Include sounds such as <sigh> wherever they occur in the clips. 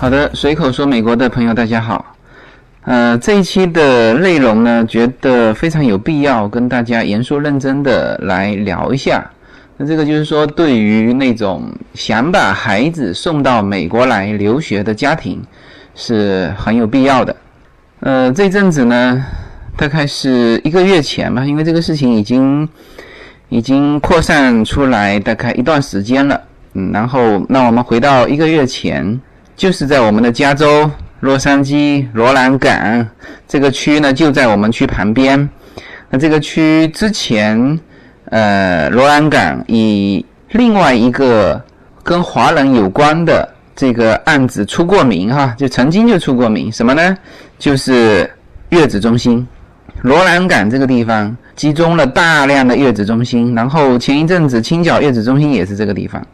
好的，随口说美国的朋友，大家好。呃，这一期的内容呢，觉得非常有必要跟大家严肃认真的来聊一下。那这个就是说，对于那种想把孩子送到美国来留学的家庭，是很有必要的。呃，这阵子呢，大概是一个月前吧，因为这个事情已经已经扩散出来大概一段时间了。嗯，然后那我们回到一个月前。就是在我们的加州洛杉矶罗兰港这个区呢，就在我们区旁边。那这个区之前，呃，罗兰港以另外一个跟华人有关的这个案子出过名哈，就曾经就出过名。什么呢？就是月子中心。罗兰港这个地方集中了大量的月子中心，然后前一阵子青角月子中心也是这个地方。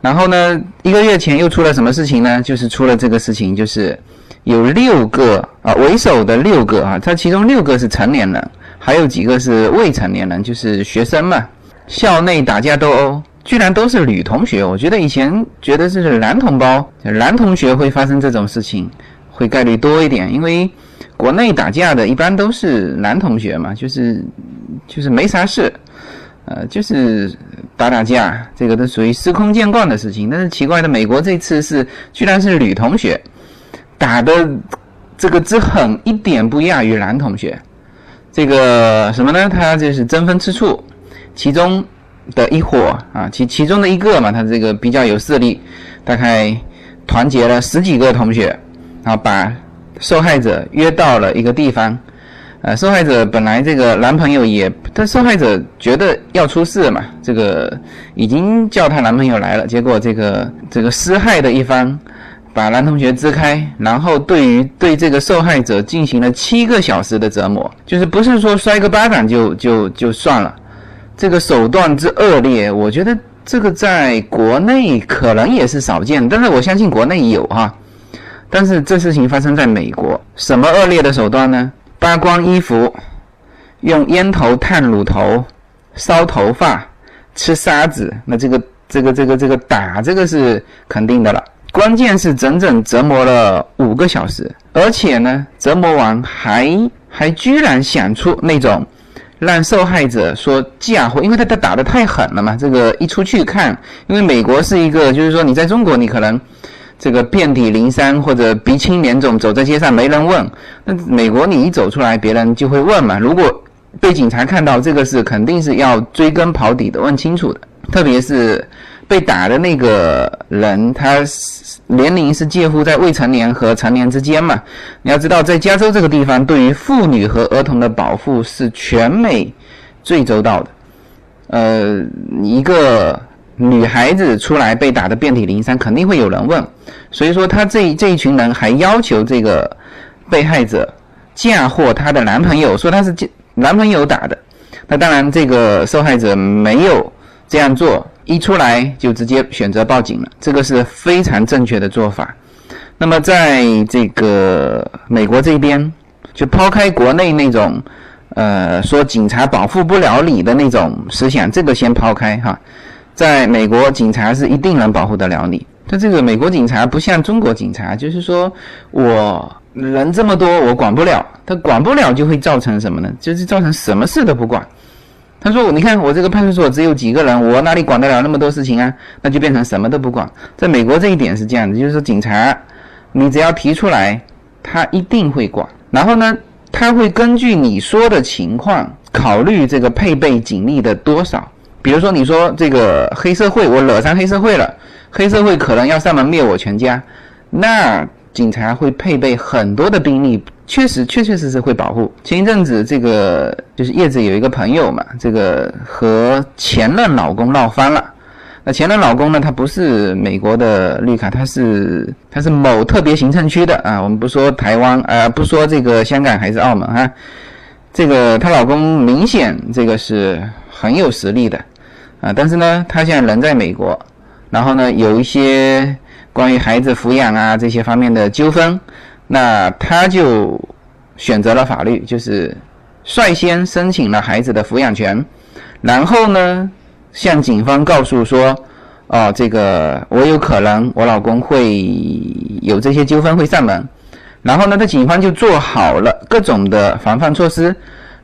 然后呢，一个月前又出了什么事情呢？就是出了这个事情，就是有六个啊为首的六个啊，他其中六个是成年人，还有几个是未成年人，就是学生嘛。校内打架斗殴，居然都是女同学。我觉得以前觉得是男同胞、男同学会发生这种事情，会概率多一点，因为国内打架的一般都是男同学嘛，就是就是没啥事。呃，就是打打架，这个都属于司空见惯的事情。但是奇怪的，美国这次是居然是女同学打的这个之狠，一点不亚于男同学。这个什么呢？他就是争风吃醋，其中的一伙啊，其其中的一个嘛，他这个比较有势力，大概团结了十几个同学，然后把受害者约到了一个地方。呃，受害者本来这个男朋友也，但受害者觉得要出事嘛，这个已经叫她男朋友来了，结果这个这个施害的一方把男同学支开，然后对于对这个受害者进行了七个小时的折磨，就是不是说摔个巴掌就就就算了，这个手段之恶劣，我觉得这个在国内可能也是少见，但是我相信国内有哈，但是这事情发生在美国，什么恶劣的手段呢？扒光衣服，用烟头烫乳头，烧头发，吃沙子，那这个这个这个这个打这个是肯定的了。关键是整整折磨了五个小时，而且呢，折磨完还还居然想出那种让受害者说嫁祸，因为他他打的太狠了嘛。这个一出去看，因为美国是一个，就是说你在中国你可能。这个遍体鳞伤或者鼻青脸肿，走在街上没人问。那美国你一走出来，别人就会问嘛。如果被警察看到，这个是肯定是要追根刨底的，问清楚的。特别是被打的那个人，他年龄是介乎在未成年和成年之间嘛。你要知道，在加州这个地方，对于妇女和儿童的保护是全美最周到的。呃，一个。女孩子出来被打得遍体鳞伤，肯定会有人问，所以说他这这一群人还要求这个被害者嫁祸她的男朋友，说他是男朋友打的。那当然，这个受害者没有这样做，一出来就直接选择报警了，这个是非常正确的做法。那么在这个美国这边，就抛开国内那种呃说警察保护不了你的那种思想，这个先抛开哈。在美国，警察是一定能保护得了你。但这个美国警察不像中国警察，就是说我人这么多，我管不了。他管不了，就会造成什么呢？就是造成什么事都不管。他说：“你看我这个派出所只有几个人，我哪里管得了那么多事情啊？那就变成什么都不管。”在美国这一点是这样的，就是说警察，你只要提出来，他一定会管。然后呢，他会根据你说的情况，考虑这个配备警力的多少。比如说，你说这个黑社会，我惹上黑社会了，黑社会可能要上门灭我全家，那警察会配备很多的兵力，确实确确实实会保护。前一阵子，这个就是叶子有一个朋友嘛，这个和前任老公闹翻了。那前任老公呢，他不是美国的绿卡，他是他是某特别行政区的啊。我们不说台湾，呃，不说这个香港还是澳门哈。这个她老公明显这个是很有实力的。啊，但是呢，他现在人在美国，然后呢，有一些关于孩子抚养啊这些方面的纠纷，那他就选择了法律，就是率先申请了孩子的抚养权，然后呢，向警方告诉说，哦，这个我有可能我老公会有这些纠纷会上门，然后呢，他警方就做好了各种的防范措施。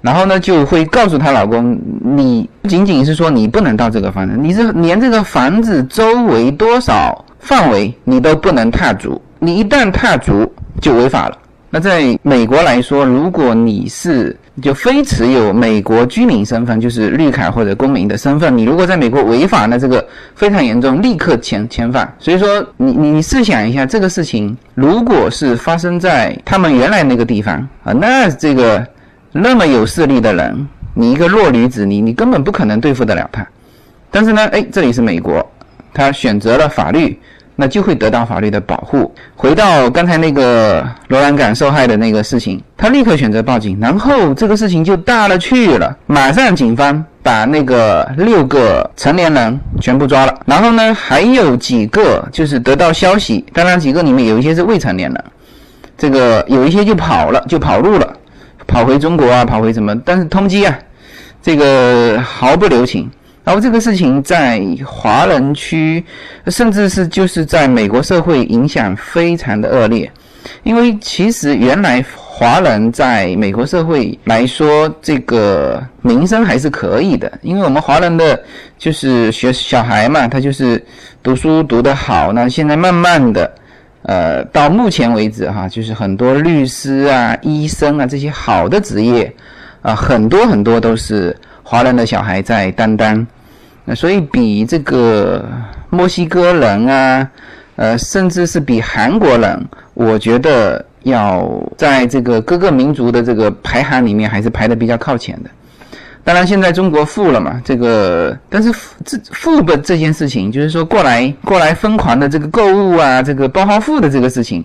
然后呢，就会告诉她老公，你不仅仅是说你不能到这个房子，你是连这个房子周围多少范围你都不能踏足，你一旦踏足就违法了。那在美国来说，如果你是就非持有美国居民身份，就是绿卡或者公民的身份，你如果在美国违法，那这个非常严重，立刻遣遣返。所以说，你你你试想一下，这个事情如果是发生在他们原来那个地方啊，那这个。那么有势力的人，你一个弱女子，你你根本不可能对付得了他。但是呢，哎，这里是美国，他选择了法律，那就会得到法律的保护。回到刚才那个罗兰港受害的那个事情，他立刻选择报警，然后这个事情就大了去了。马上警方把那个六个成年人全部抓了，然后呢，还有几个就是得到消息，当然几个里面有一些是未成年人，这个有一些就跑了，就跑路了。跑回中国啊，跑回什么？但是通缉啊，这个毫不留情。然后这个事情在华人区，甚至是就是在美国社会影响非常的恶劣。因为其实原来华人在美国社会来说，这个名声还是可以的。因为我们华人的就是学小孩嘛，他就是读书读得好。那现在慢慢的。呃，到目前为止哈，就是很多律师啊、医生啊这些好的职业啊，很多很多都是华人的小孩在担当。那所以比这个墨西哥人啊，呃，甚至是比韩国人，我觉得要在这个各个民族的这个排行里面，还是排的比较靠前的。当然，现在中国富了嘛，这个但是这富的这件事情，就是说过来过来疯狂的这个购物啊，这个包豪富的这个事情，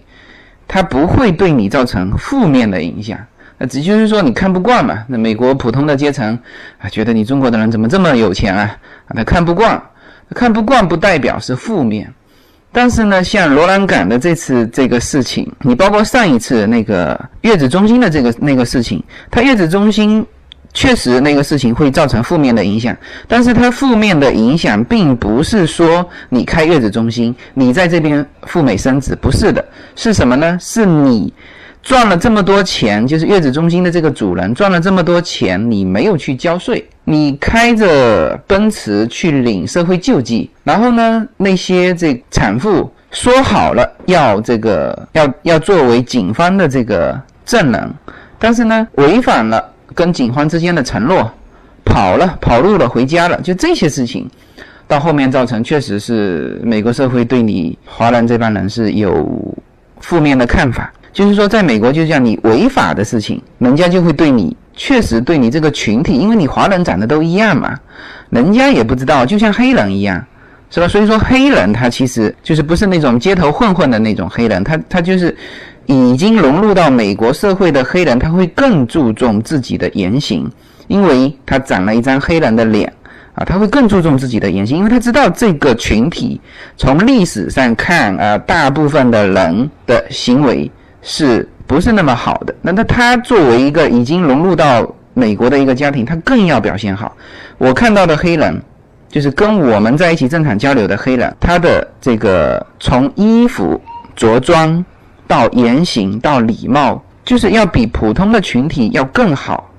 它不会对你造成负面的影响。那只就是说你看不惯嘛。那美国普通的阶层啊，觉得你中国的人怎么这么有钱啊？啊，他看不惯，看不惯不代表是负面。但是呢，像罗兰港的这次这个事情，你包括上一次那个月子中心的这个那个事情，他月子中心。确实，那个事情会造成负面的影响，但是它负面的影响并不是说你开月子中心，你在这边赴美生子，不是的，是什么呢？是你赚了这么多钱，就是月子中心的这个主人赚了这么多钱，你没有去交税，你开着奔驰去领社会救济，然后呢，那些这产妇说好了要这个要要作为警方的这个证人，但是呢，违反了。跟警方之间的承诺，跑了，跑路了，回家了，就这些事情，到后面造成确实是美国社会对你华人这帮人是有负面的看法。就是说，在美国，就像你违法的事情，人家就会对你，确实对你这个群体，因为你华人长得都一样嘛，人家也不知道，就像黑人一样，是吧？所以说，黑人他其实就是不是那种街头混混的那种黑人，他他就是。已经融入到美国社会的黑人，他会更注重自己的言行，因为他长了一张黑人的脸啊，他会更注重自己的言行，因为他知道这个群体从历史上看啊，大部分的人的行为是不是那么好的？那那他作为一个已经融入到美国的一个家庭，他更要表现好。我看到的黑人，就是跟我们在一起正常交流的黑人，他的这个从衣服着装。到言行到礼貌，就是要比普通的群体要更好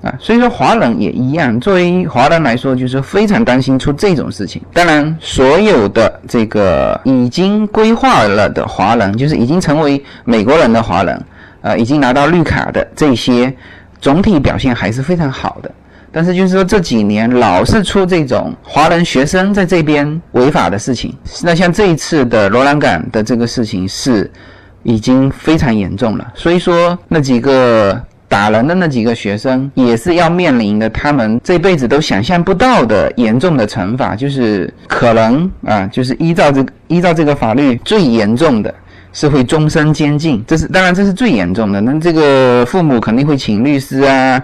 啊！所以说华人也一样，作为华人来说，就是非常担心出这种事情。当然，所有的这个已经规划了的华人，就是已经成为美国人的华人，呃，已经拿到绿卡的这些，总体表现还是非常好的。但是就是说这几年老是出这种华人学生在这边违法的事情，那像这一次的罗兰港的这个事情是。已经非常严重了，所以说那几个打人的那几个学生也是要面临的，他们这辈子都想象不到的严重的惩罚，就是可能啊，就是依照这依照这个法律最严重的是会终身监禁，这是当然这是最严重的，那这个父母肯定会请律师啊。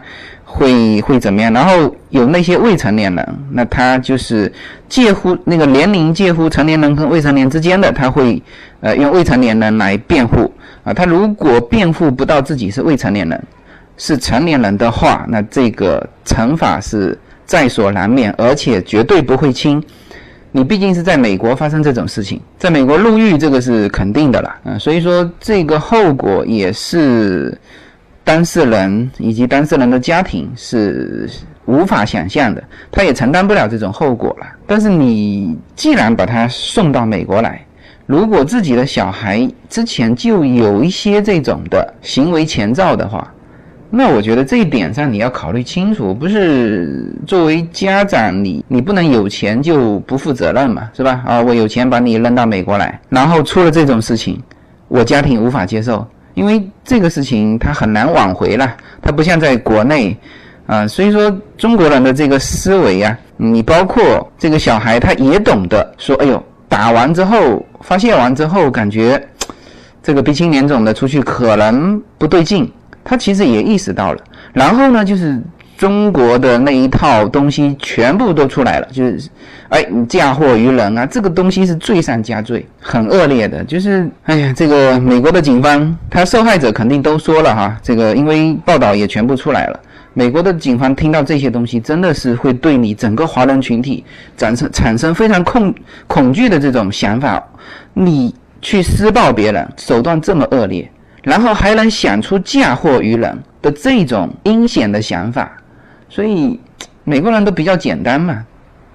会会怎么样？然后有那些未成年人，那他就是介乎那个年龄介乎成年人跟未成年之间的，他会呃用未成年人来辩护啊。他如果辩护不到自己是未成年人，是成年人的话，那这个惩罚是在所难免，而且绝对不会轻。你毕竟是在美国发生这种事情，在美国入狱这个是肯定的了，嗯，所以说这个后果也是当事人以及当事人的家庭是无法想象的，他也承担不了这种后果了。但是你既然把他送到美国来，如果自己的小孩之前就有一些这种的行为前兆的话，那我觉得这一点上你要考虑清楚，不是作为家长你你不能有钱就不负责任嘛，是吧？啊，我有钱把你扔到美国来，然后出了这种事情，我家庭无法接受，因为这个事情它很难挽回了，它不像在国内，啊，所以说中国人的这个思维啊，你包括这个小孩他也懂得说，哎呦。打完之后，发泄完之后，感觉这个鼻青脸肿的出去可能不对劲，他其实也意识到了。然后呢，就是中国的那一套东西全部都出来了，就是哎，嫁祸于人啊，这个东西是罪上加罪，很恶劣的。就是哎呀，这个美国的警方，他受害者肯定都说了哈，这个因为报道也全部出来了。美国的警方听到这些东西，真的是会对你整个华人群体产生产生非常恐恐惧的这种想法。你去施暴别人，手段这么恶劣，然后还能想出嫁祸于人的这种阴险的想法，所以美国人都比较简单嘛，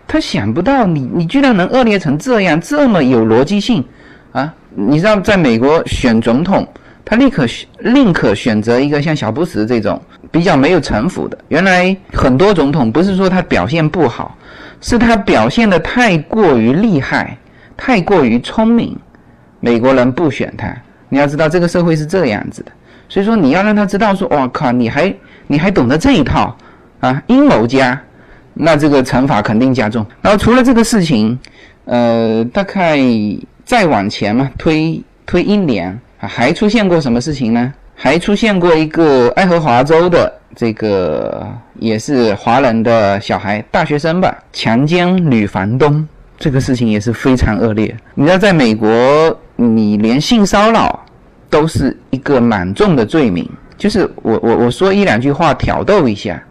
他想不到你你居然能恶劣成这样，这么有逻辑性啊！你知道，在美国选总统。他立刻宁可选择一个像小布什这种比较没有城府的。原来很多总统不是说他表现不好，是他表现的太过于厉害，太过于聪明，美国人不选他。你要知道这个社会是这样子的，所以说你要让他知道说，哇靠，你还你还懂得这一套啊，阴谋家，那这个惩罚肯定加重。然后除了这个事情，呃，大概再往前嘛，推推一年。还出现过什么事情呢？还出现过一个爱荷华州的这个也是华人的小孩，大学生吧，强奸女房东，这个事情也是非常恶劣。你知道，在美国，你连性骚扰都是一个蛮重的罪名，就是我我我说一两句话挑逗一下，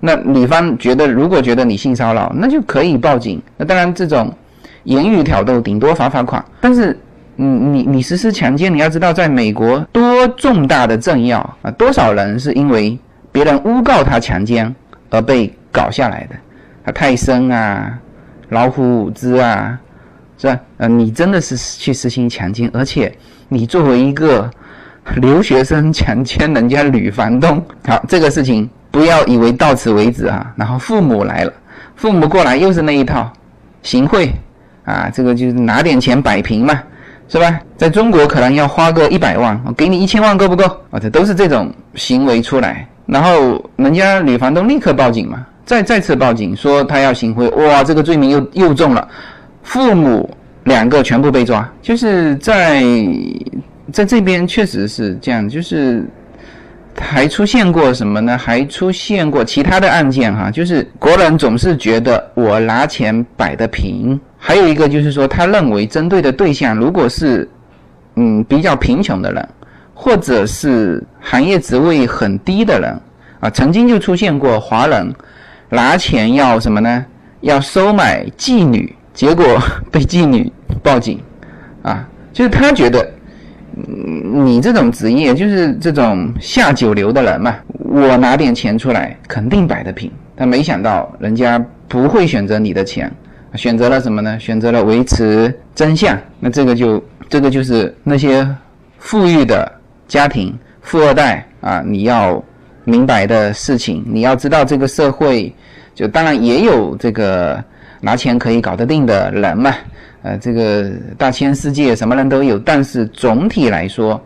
那女方觉得如果觉得你性骚扰，那就可以报警。那当然，这种言语挑逗顶多罚罚款，但是。你你你实施强奸，你要知道，在美国多重大的政要啊，多少人是因为别人诬告他强奸而被搞下来的？啊，泰森啊，老虎伍兹啊，是吧？呃，你真的是去实行强奸，而且你作为一个留学生强奸人家女房东，好，这个事情不要以为到此为止啊。然后父母来了，父母过来又是那一套，行贿啊，这个就是拿点钱摆平嘛。是吧？在中国可能要花个一百万，我给你一千万够不够？啊，这都是这种行为出来，然后人家女房东立刻报警嘛，再再次报警说他要行贿，哇，这个罪名又又重了，父母两个全部被抓，就是在在这边确实是这样，就是还出现过什么呢？还出现过其他的案件哈，就是国人总是觉得我拿钱摆得平。还有一个就是说，他认为针对的对象如果是，嗯，比较贫穷的人，或者是行业职位很低的人，啊，曾经就出现过华人拿钱要什么呢？要收买妓女，结果 <laughs> 被妓女报警，啊，就是他觉得，你这种职业就是这种下九流的人嘛，我拿点钱出来肯定摆得平，但没想到人家不会选择你的钱。选择了什么呢？选择了维持真相。那这个就这个就是那些富裕的家庭、富二代啊，你要明白的事情。你要知道，这个社会就当然也有这个拿钱可以搞得定的人嘛。呃，这个大千世界什么人都有，但是总体来说，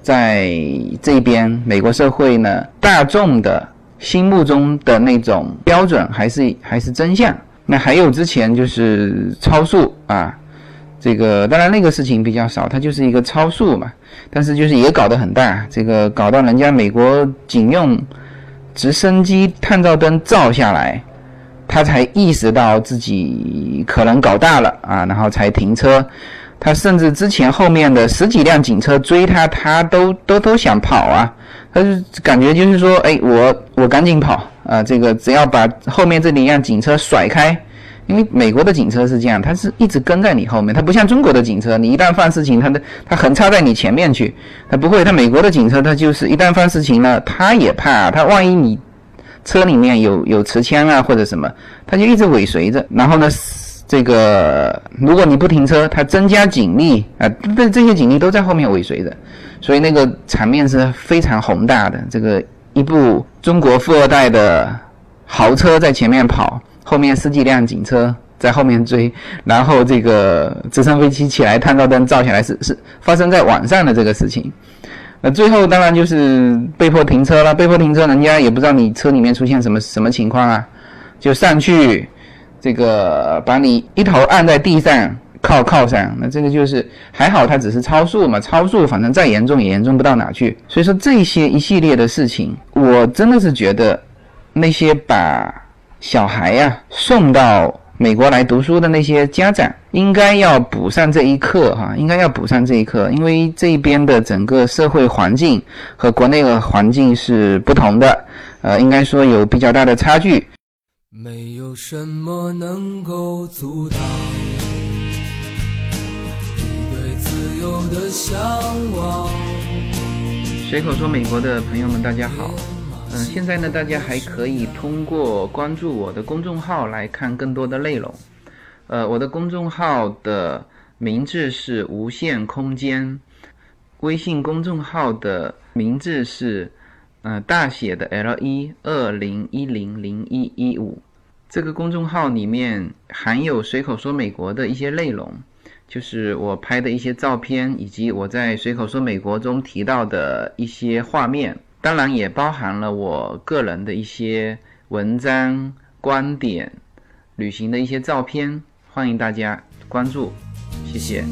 在这边美国社会呢，大众的心目中的那种标准还是还是真相。那还有之前就是超速啊，这个当然那个事情比较少，它就是一个超速嘛，但是就是也搞得很大，这个搞到人家美国警用直升机探照灯照下来，他才意识到自己可能搞大了啊，然后才停车。他甚至之前后面的十几辆警车追他，他都都都想跑啊，他就感觉就是说，哎，我我赶紧跑。啊，这个只要把后面这几辆警车甩开，因为美国的警车是这样，它是一直跟在你后面，它不像中国的警车，你一旦犯事情，它的它横插在你前面去，它不会。它美国的警车，它就是一旦犯事情了，它也怕，它万一你车里面有有持枪啊或者什么，它就一直尾随着。然后呢，这个如果你不停车，它增加警力啊，这这些警力都在后面尾随着，所以那个场面是非常宏大的。这个一部中国富二代的豪车在前面跑。后面十几辆警车在后面追，然后这个直升飞机起来，探照灯照下来，是是发生在晚上的这个事情。那最后当然就是被迫停车了，被迫停车，人家也不知道你车里面出现什么什么情况啊，就上去这个把你一头按在地上靠靠上。那这个就是还好，他只是超速嘛，超速反正再严重也严重不到哪去。所以说这些一系列的事情，我真的是觉得那些把。小孩呀，送到美国来读书的那些家长，应该要补上这一课哈，应该要补上这一课，因为这边的整个社会环境和国内的环境是不同的，呃，应该说有比较大的差距。没有什么能够阻挡你对自由的向往。随口说，美国的朋友们，大家好。嗯，现在呢，大家还可以通过关注我的公众号来看更多的内容。呃，我的公众号的名字是无限空间，微信公众号的名字是呃大写的 L 一二零一零零一一五。这个公众号里面含有随口说美国的一些内容，就是我拍的一些照片，以及我在随口说美国中提到的一些画面。当然也包含了我个人的一些文章、观点、旅行的一些照片，欢迎大家关注，谢谢。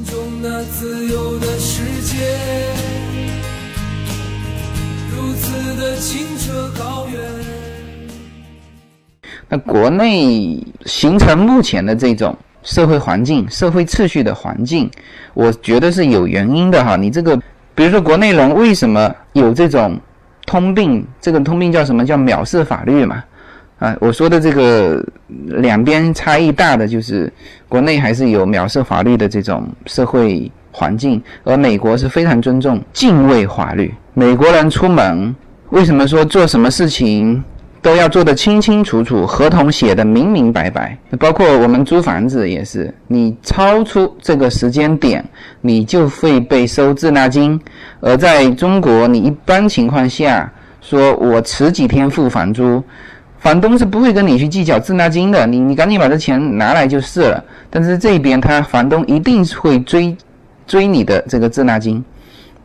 那国内形成目前的这种社会环境、社会秩序的环境，我觉得是有原因的哈。你这个，比如说国内人为什么有这种？通病，这个通病叫什么叫藐视法律嘛？啊，我说的这个两边差异大的就是国内还是有藐视法律的这种社会环境，而美国是非常尊重、敬畏法律。美国人出门为什么说做什么事情？都要做得清清楚楚，合同写得明明白白。包括我们租房子也是，你超出这个时间点，你就会被收滞纳金。而在中国，你一般情况下说我迟几天付房租，房东是不会跟你去计较滞纳金的。你你赶紧把这钱拿来就是了。但是这边他房东一定会追追你的这个滞纳金，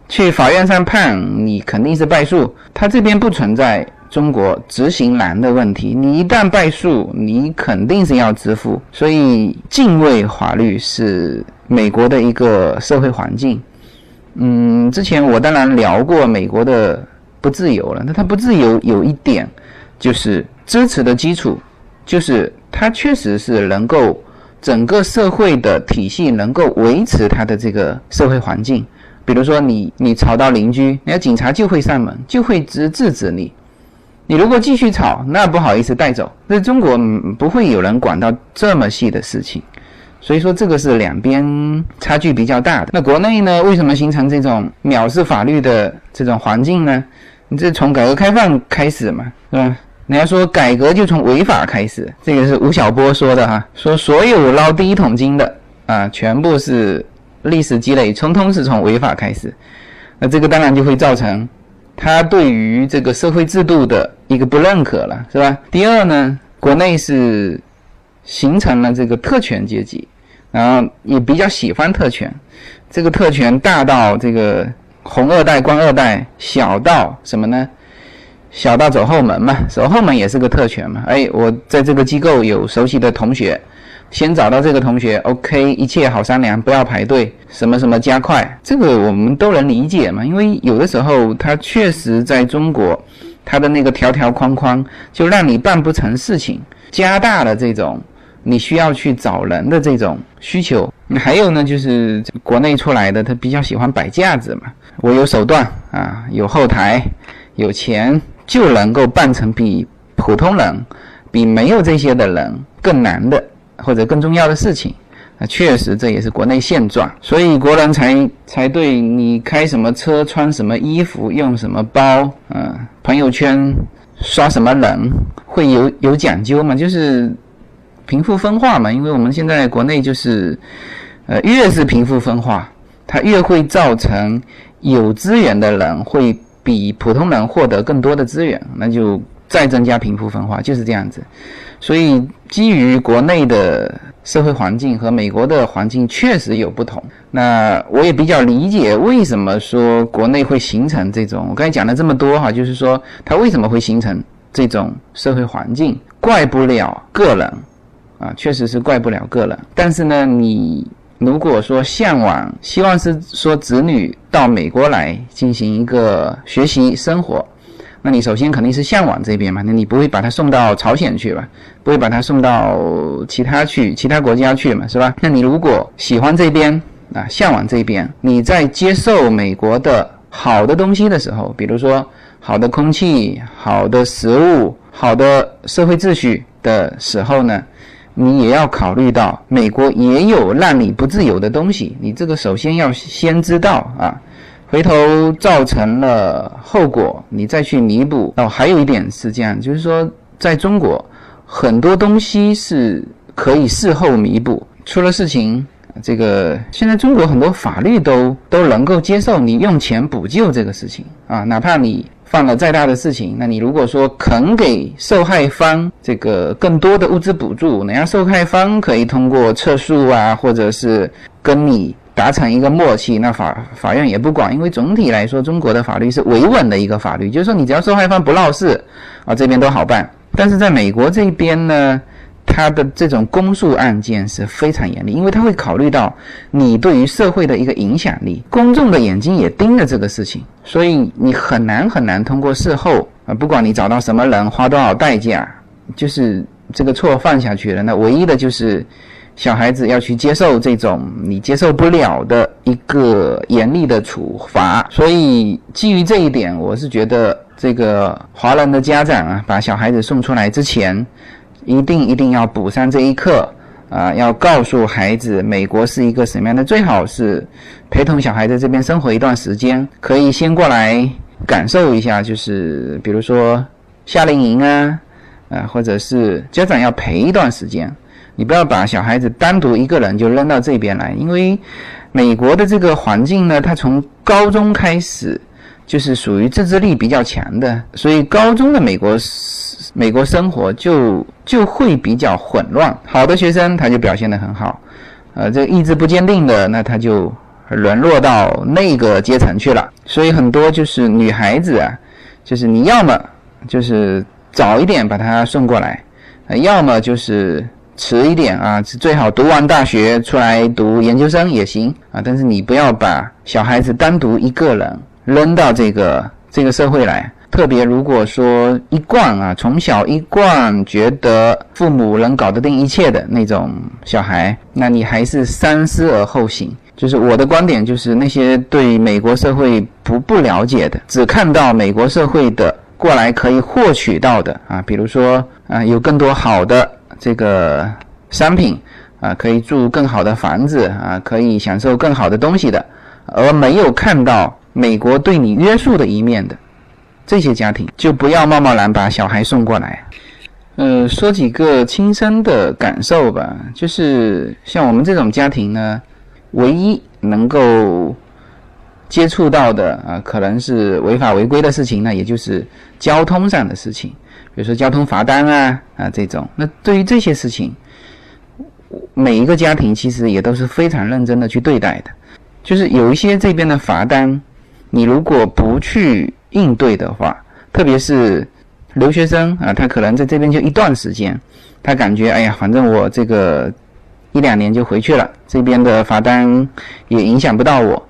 去法院上判你肯定是败诉。他这边不存在。中国执行难的问题，你一旦败诉，你肯定是要支付。所以敬畏法律是美国的一个社会环境。嗯，之前我当然聊过美国的不自由了。那它不自由有一点，就是支持的基础，就是它确实是能够整个社会的体系能够维持它的这个社会环境。比如说你你吵到邻居，那警察就会上门，就会制制止你。你如果继续吵，那不好意思带走。那中国不会有人管到这么细的事情，所以说这个是两边差距比较大的。那国内呢，为什么形成这种藐视法律的这种环境呢？你这从改革开放开始嘛，是吧？人家说改革就从违法开始，这个是吴晓波说的哈，说所有捞第一桶金的啊，全部是历史积累，通通是从违法开始。那这个当然就会造成。他对于这个社会制度的一个不认可了，是吧？第二呢，国内是形成了这个特权阶级，然后也比较喜欢特权。这个特权大到这个红二代、官二代，小到什么呢？小到走后门嘛，走后门也是个特权嘛。哎，我在这个机构有熟悉的同学。先找到这个同学，OK，一切好商量，不要排队，什么什么加快，这个我们都能理解嘛。因为有的时候他确实在中国，他的那个条条框框就让你办不成事情，加大了这种你需要去找人的这种需求。还有呢，就是国内出来的他比较喜欢摆架子嘛，我有手段啊，有后台，有钱就能够办成比普通人、比没有这些的人更难的。或者更重要的事情。那确实这也是国内现状，所以国人才才对你开什么车、穿什么衣服、用什么包，嗯，朋友圈刷什么人会有有讲究嘛？就是贫富分化嘛。因为我们现在国内就是，呃，越是贫富分化，它越会造成有资源的人会比普通人获得更多的资源，那就再增加贫富分化，就是这样子。所以基于国内的。社会环境和美国的环境确实有不同，那我也比较理解为什么说国内会形成这种。我刚才讲了这么多哈，就是说它为什么会形成这种社会环境，怪不了个人，啊，确实是怪不了个人。但是呢，你如果说向往，希望是说子女到美国来进行一个学习生活。那你首先肯定是向往这边嘛，那你不会把他送到朝鲜去吧？不会把他送到其他去其他国家去嘛，是吧？那你如果喜欢这边啊，向往这边，你在接受美国的好的东西的时候，比如说好的空气、好的食物、好的社会秩序的时候呢，你也要考虑到美国也有让你不自由的东西，你这个首先要先知道啊。回头造成了后果，你再去弥补。哦，还有一点是这样，就是说，在中国很多东西是可以事后弥补。出了事情，这个现在中国很多法律都都能够接受你用钱补救这个事情啊，哪怕你犯了再大的事情，那你如果说肯给受害方这个更多的物资补助，人家受害方可以通过撤诉啊，或者是跟你。达成一个默契，那法法院也不管，因为总体来说，中国的法律是维稳的一个法律，就是说你只要受害方不闹事，啊，这边都好办。但是在美国这边呢，他的这种公诉案件是非常严厉，因为他会考虑到你对于社会的一个影响力，公众的眼睛也盯着这个事情，所以你很难很难通过事后啊，不管你找到什么人，花多少代价，就是这个错犯下去了，那唯一的就是。小孩子要去接受这种你接受不了的一个严厉的处罚，所以基于这一点，我是觉得这个华人的家长啊，把小孩子送出来之前，一定一定要补上这一课啊，要告诉孩子美国是一个什么样的，最好是陪同小孩在这边生活一段时间，可以先过来感受一下，就是比如说夏令营啊，啊，或者是家长要陪一段时间。你不要把小孩子单独一个人就扔到这边来，因为美国的这个环境呢，它从高中开始就是属于自制力比较强的，所以高中的美国美国生活就就会比较混乱。好的学生他就表现得很好，呃，这意志不坚定的，那他就沦落到那个阶层去了。所以很多就是女孩子啊，就是你要么就是早一点把她送过来，呃要么就是。迟一点啊，最好读完大学出来读研究生也行啊，但是你不要把小孩子单独一个人扔到这个这个社会来。特别如果说一贯啊，从小一贯觉得父母能搞得定一切的那种小孩，那你还是三思而后行。就是我的观点，就是那些对美国社会不不了解的，只看到美国社会的过来可以获取到的啊，比如说啊，有更多好的。这个商品啊，可以住更好的房子啊，可以享受更好的东西的，而没有看到美国对你约束的一面的这些家庭，就不要贸贸然把小孩送过来。呃，说几个亲身的感受吧，就是像我们这种家庭呢，唯一能够接触到的啊，可能是违法违规的事情呢，也就是交通上的事情。比如说交通罚单啊啊这种，那对于这些事情，每一个家庭其实也都是非常认真的去对待的。就是有一些这边的罚单，你如果不去应对的话，特别是留学生啊，他可能在这边就一段时间，他感觉哎呀，反正我这个一两年就回去了，这边的罚单也影响不到我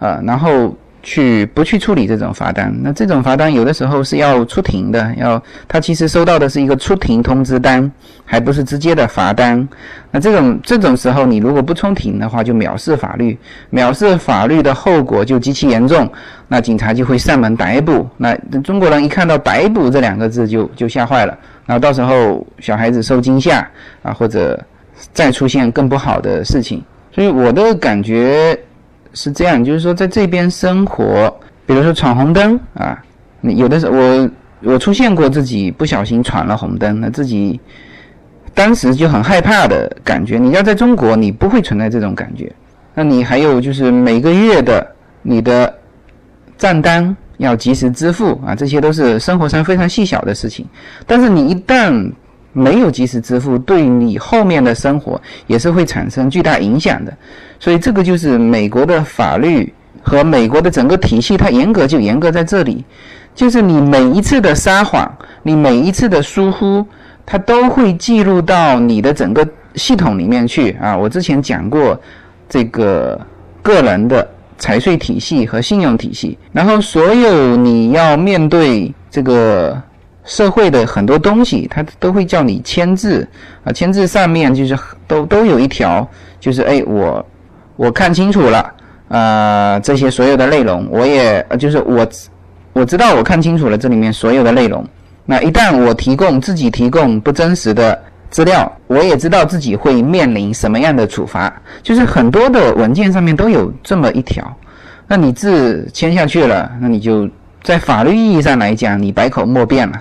啊，然后。去不去处理这种罚单？那这种罚单有的时候是要出庭的，要他其实收到的是一个出庭通知单，还不是直接的罚单。那这种这种时候，你如果不出庭的话，就藐视法律，藐视法律的后果就极其严重。那警察就会上门逮捕。那中国人一看到逮捕这两个字就就吓坏了。然后到时候小孩子受惊吓啊，或者再出现更不好的事情。所以我的感觉是这样，就是说在这边生活，比如说闯红灯啊，有的时候我我出现过自己不小心闯了红灯，那自己当时就很害怕的感觉。你要在中国，你不会存在这种感觉。那你还有就是每个月的你的账单要及时支付啊，这些都是生活上非常细小的事情。但是你一旦没有及时支付，对你后面的生活也是会产生巨大影响的。所以这个就是美国的法律和美国的整个体系，它严格就严格在这里，就是你每一次的撒谎，你每一次的疏忽，它都会记录到你的整个系统里面去啊。我之前讲过这个个人的财税体系和信用体系，然后所有你要面对这个。社会的很多东西，他都会叫你签字啊，签字上面就是都都有一条，就是哎，我我看清楚了啊，这些所有的内容，我也就是我我知道我看清楚了这里面所有的内容。那一旦我提供自己提供不真实的资料，我也知道自己会面临什么样的处罚。就是很多的文件上面都有这么一条，那你字签下去了，那你就在法律意义上来讲，你百口莫辩了。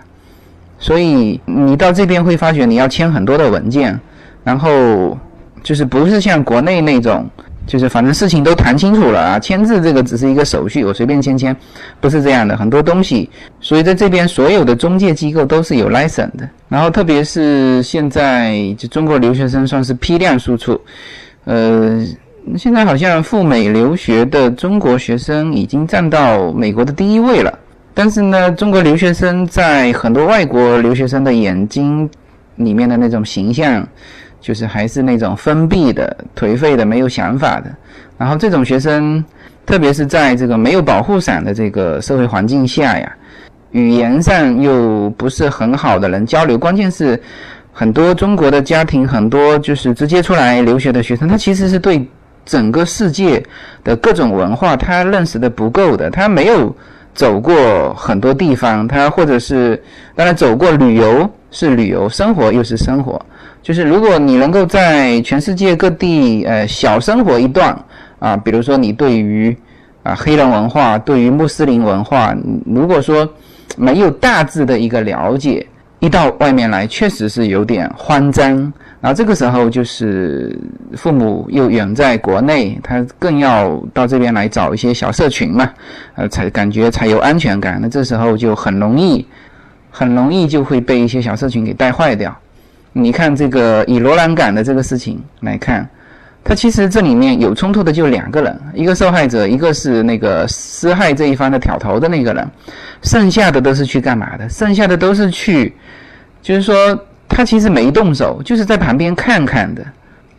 所以你到这边会发觉你要签很多的文件，然后就是不是像国内那种，就是反正事情都谈清楚了啊，签字这个只是一个手续，我随便签签，不是这样的，很多东西。所以在这边所有的中介机构都是有 license 的，然后特别是现在就中国留学生算是批量输出，呃，现在好像赴美留学的中国学生已经占到美国的第一位了。但是呢，中国留学生在很多外国留学生的眼睛里面的那种形象，就是还是那种封闭的、颓废的、没有想法的。然后这种学生，特别是在这个没有保护伞的这个社会环境下呀，语言上又不是很好的人交流。关键是很多中国的家庭，很多就是直接出来留学的学生，他其实是对整个世界的各种文化他认识的不够的，他没有。走过很多地方，他或者是当然走过旅游是旅游，生活又是生活。就是如果你能够在全世界各地呃小生活一段啊，比如说你对于啊黑人文化、对于穆斯林文化，如果说没有大致的一个了解，一到外面来确实是有点慌张。然后这个时候就是父母又远在国内，他更要到这边来找一些小社群嘛，呃，才感觉才有安全感。那这时候就很容易，很容易就会被一些小社群给带坏掉。你看这个以罗兰港的这个事情来看，他其实这里面有冲突的就两个人，一个受害者，一个是那个施害这一方的挑头的那个人，剩下的都是去干嘛的？剩下的都是去，就是说。他其实没动手，就是在旁边看看的。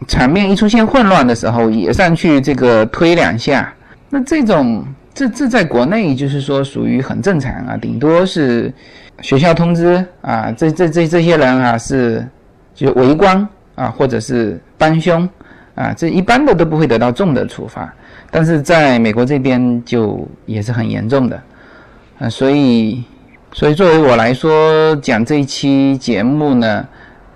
场面一出现混乱的时候，也上去这个推两下。那这种，这这在国内就是说属于很正常啊，顶多是学校通知啊，这这这这些人啊是就围观啊，或者是帮凶啊，这一般的都不会得到重的处罚。但是在美国这边就也是很严重的啊，所以。所以，作为我来说，讲这一期节目呢，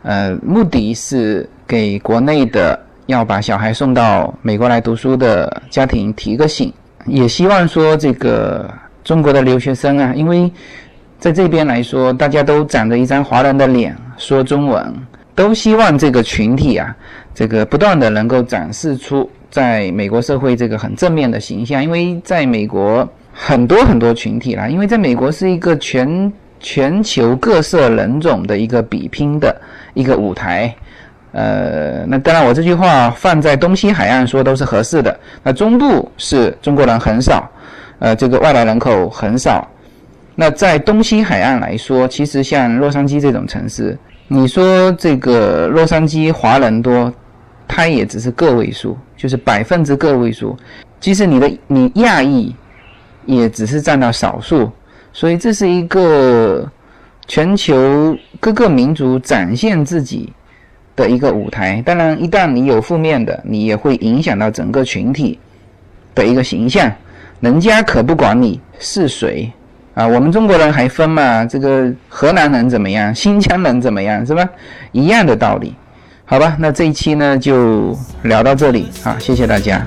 呃，目的是给国内的要把小孩送到美国来读书的家庭提个醒，也希望说这个中国的留学生啊，因为在这边来说，大家都长着一张华人的脸，说中文，都希望这个群体啊，这个不断的能够展示出在美国社会这个很正面的形象，因为在美国。很多很多群体啦，因为在美国是一个全全球各色人种的一个比拼的一个舞台，呃，那当然我这句话放在东西海岸说都是合适的。那中部是中国人很少，呃，这个外来人口很少。那在东西海岸来说，其实像洛杉矶这种城市，你说这个洛杉矶华人多，它也只是个位数，就是百分之个位数。即使你的你亚裔。也只是占到少数，所以这是一个全球各个民族展现自己的一个舞台。当然，一旦你有负面的，你也会影响到整个群体的一个形象。人家可不管你是谁啊，我们中国人还分嘛？这个河南人怎么样？新疆人怎么样？是吧？一样的道理。好吧，那这一期呢就聊到这里啊，谢谢大家。